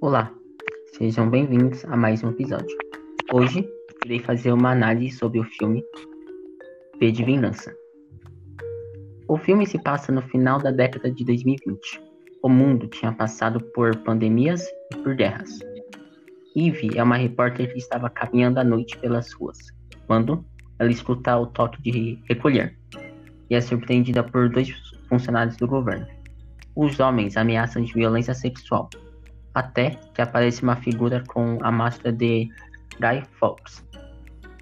Olá, sejam bem-vindos a mais um episódio. Hoje irei fazer uma análise sobre o filme V de Vingança. O filme se passa no final da década de 2020. O mundo tinha passado por pandemias e por guerras. Eve é uma repórter que estava caminhando à noite pelas ruas, quando ela escuta o toque de recolher e é surpreendida por dois funcionários do governo. Os homens ameaçam de violência sexual até que aparece uma figura com a máscara de Guy Fawkes,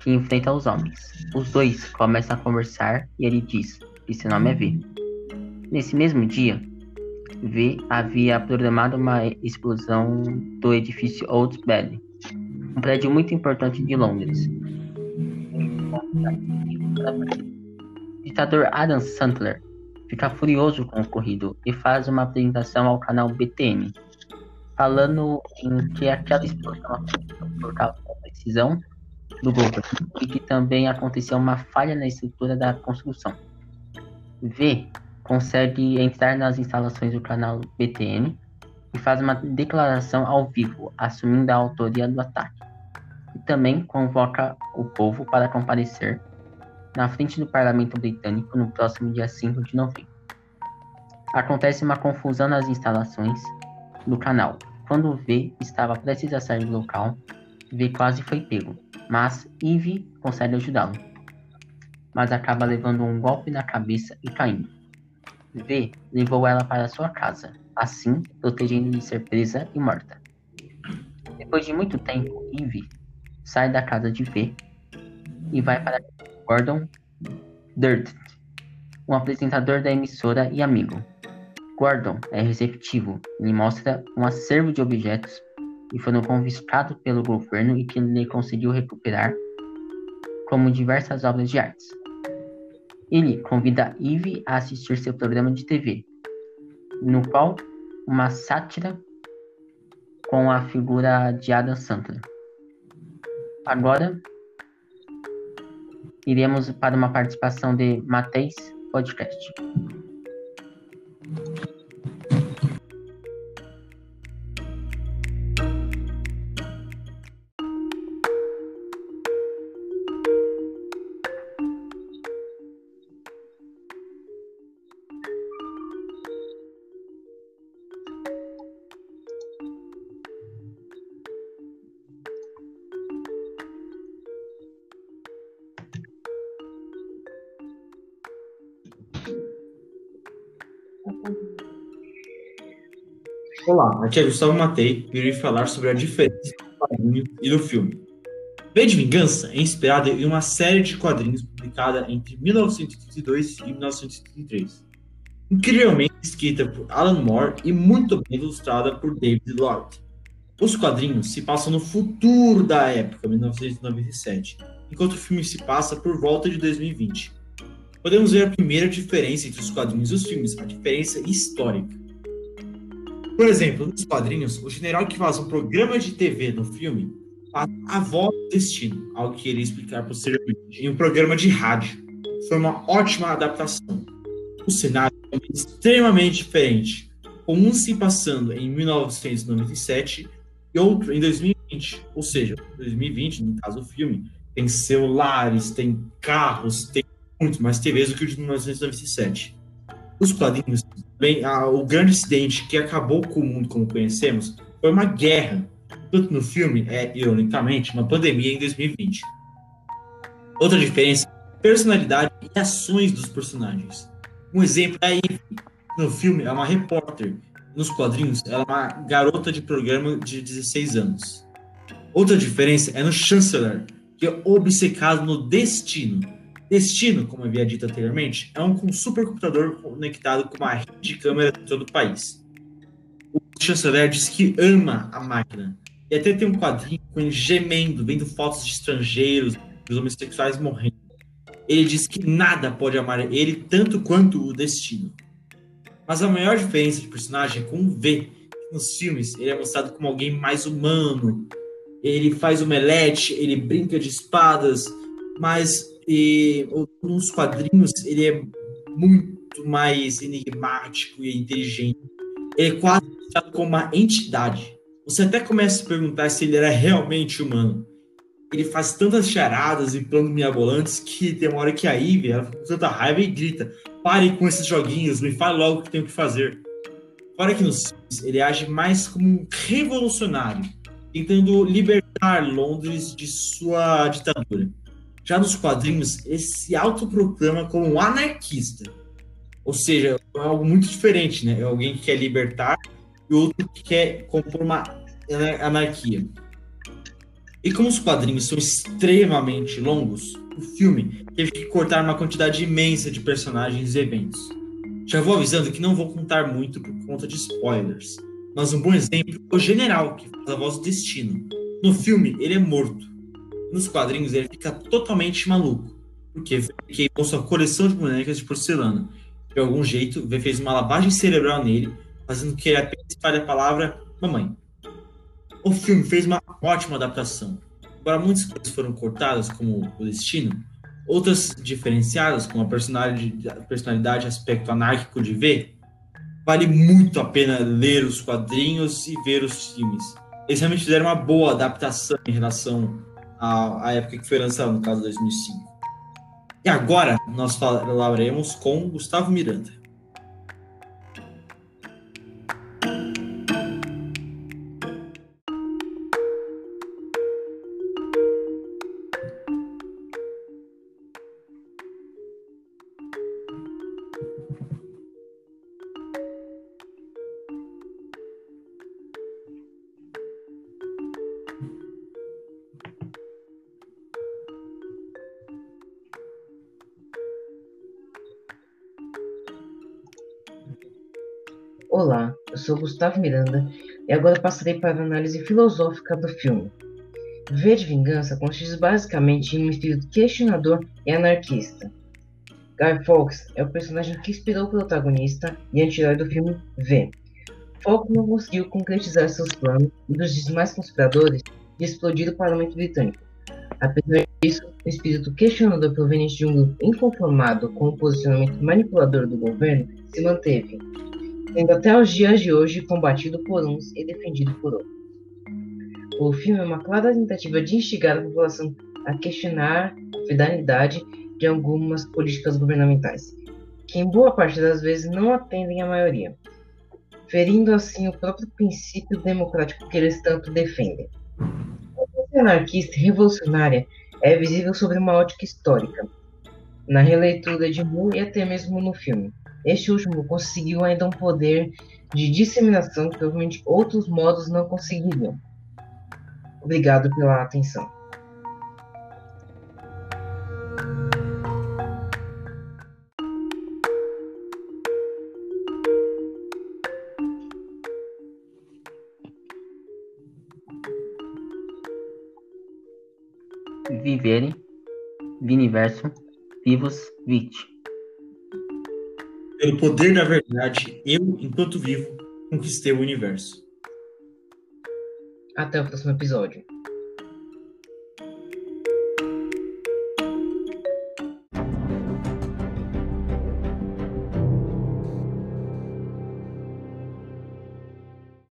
que enfrenta os homens. Os dois começam a conversar e ele diz que seu nome é V. Nesse mesmo dia, V havia programado uma explosão do edifício Old Bailey, um prédio muito importante de Londres. O ditador Adam Sandler fica furioso com o ocorrido e faz uma apresentação ao canal BTN, falando em que aquela explosão aconteceu por causa da decisão do governo e que também aconteceu uma falha na estrutura da construção. V consegue entrar nas instalações do canal BTN e faz uma declaração ao vivo, assumindo a autoria do ataque. E também convoca o povo para comparecer na frente do parlamento britânico no próximo dia 5 de novembro. Acontece uma confusão nas instalações do canal. Quando V estava prestes a sair do local, V quase foi pego, mas Eve consegue ajudá-lo. Mas acaba levando um golpe na cabeça e caindo. V levou ela para sua casa, assim protegendo de ser presa e morta. Depois de muito tempo, Eve sai da casa de V e vai para Gordon Dirt, um apresentador da emissora e amigo. Gordon é receptivo e mostra um acervo de objetos que foram confiscados pelo governo e que ele conseguiu recuperar, como diversas obras de arte. Ele convida Eve a assistir seu programa de TV, no qual uma sátira com a figura de Adam Sandler. Agora, iremos para uma participação de Mateis Podcast. Thank you. Olá, aqui é Gustavo Matei e irei falar sobre a diferença do quadrinho e do filme. V de Vingança é inspirada em uma série de quadrinhos publicada entre 1932 e 1933, incrivelmente escrita por Alan Moore e muito bem ilustrada por David Lloyd. Os quadrinhos se passam no futuro da época, 1997, enquanto o filme se passa por volta de 2020. Podemos ver a primeira diferença entre os quadrinhos e os filmes, a diferença histórica. Por exemplo, nos quadrinhos, o general que faz um programa de TV no filme faz a voz do destino, algo que ele explicar posteriormente, em um programa de rádio. Foi uma ótima adaptação. O cenário é extremamente diferente, com um se passando em 1997 e outro em 2020. Ou seja, 2020, no caso do filme, tem celulares, tem carros, tem muito mais TVs do que o de 1997. Os quadrinhos bem, a, o grande incidente que acabou com o mundo como conhecemos foi uma guerra. Tanto no filme é, ironicamente, uma pandemia em 2020. Outra diferença personalidade e ações dos personagens. Um exemplo é a Eve. No filme, é uma repórter. Nos quadrinhos, ela é uma garota de programa de 16 anos. Outra diferença é no Chancellor, que é obcecado no destino Destino, como havia dito anteriormente, é um supercomputador conectado com uma rede de câmeras em todo o país. O chanceler diz que ama a máquina. E até tem um quadrinho com ele gemendo, vendo fotos de estrangeiros, dos homossexuais morrendo. Ele diz que nada pode amar ele tanto quanto o destino. Mas a maior diferença de personagem é com o V. Nos filmes, ele é mostrado como alguém mais humano. Ele faz omelete, ele brinca de espadas, mas e nos quadrinhos ele é muito mais enigmático e inteligente. Ele é quase tratado como uma entidade. Você até começa a se perguntar se ele era realmente humano. Ele faz tantas charadas e planos mirabolantes que tem uma hora que a Ivy ela fica com tanta raiva e grita: pare com esses joguinhos, me fale logo o que tenho que fazer. Fora que nos filmes ele age mais como um revolucionário, tentando libertar Londres de sua ditadura. Já nos quadrinhos, ele se autoproclama como um anarquista. Ou seja, é algo muito diferente, né? É alguém que quer libertar e outro que quer compor uma anarquia. E como os quadrinhos são extremamente longos, o filme teve que cortar uma quantidade imensa de personagens e eventos. Já vou avisando que não vou contar muito por conta de spoilers, mas um bom exemplo é o general, que faz a voz do Destino. No filme, ele é morto. Nos quadrinhos, ele fica totalmente maluco, porque queimou sua coleção de bonecas de porcelana. De algum jeito, fez uma lavagem cerebral nele, fazendo que ele apenas fale a palavra mamãe. O filme fez uma ótima adaptação. Embora muitas coisas foram cortadas, como o destino, outras diferenciadas, como a personalidade, personalidade aspecto anárquico de V, vale muito a pena ler os quadrinhos e ver os filmes. Eles realmente fizeram uma boa adaptação em relação à, à época que foi lançado, no caso 2005. E agora nós falaremos com Gustavo Miranda. Olá, eu sou Gustavo Miranda e agora passarei para a análise filosófica do filme. V de Vingança consiste basicamente em um espírito questionador e anarquista. Guy Fawkes é o personagem que inspirou o protagonista e anti-herói do filme V. Fawkes não conseguiu concretizar seus planos e dos demais conspiradores de explodir o parlamento britânico. Apesar disso, o espírito questionador proveniente de um grupo inconformado com o posicionamento manipulador do governo se manteve, sendo até os dias de hoje combatido por uns e defendido por outros. O filme é uma clara tentativa de instigar a população a questionar a fidelidade de algumas políticas governamentais, que em boa parte das vezes não atendem à maioria, ferindo assim o próprio princípio democrático que eles tanto defendem. A anarquista revolucionária é visível sobre uma ótica histórica, na releitura de Moore e até mesmo no filme. Este último conseguiu ainda um poder de disseminação que provavelmente outros modos não conseguiriam. Obrigado pela atenção. Viverem, Viniverso, Vivos, Vit. Pelo poder da verdade, eu, enquanto vivo, conquistei o universo. Até o próximo episódio.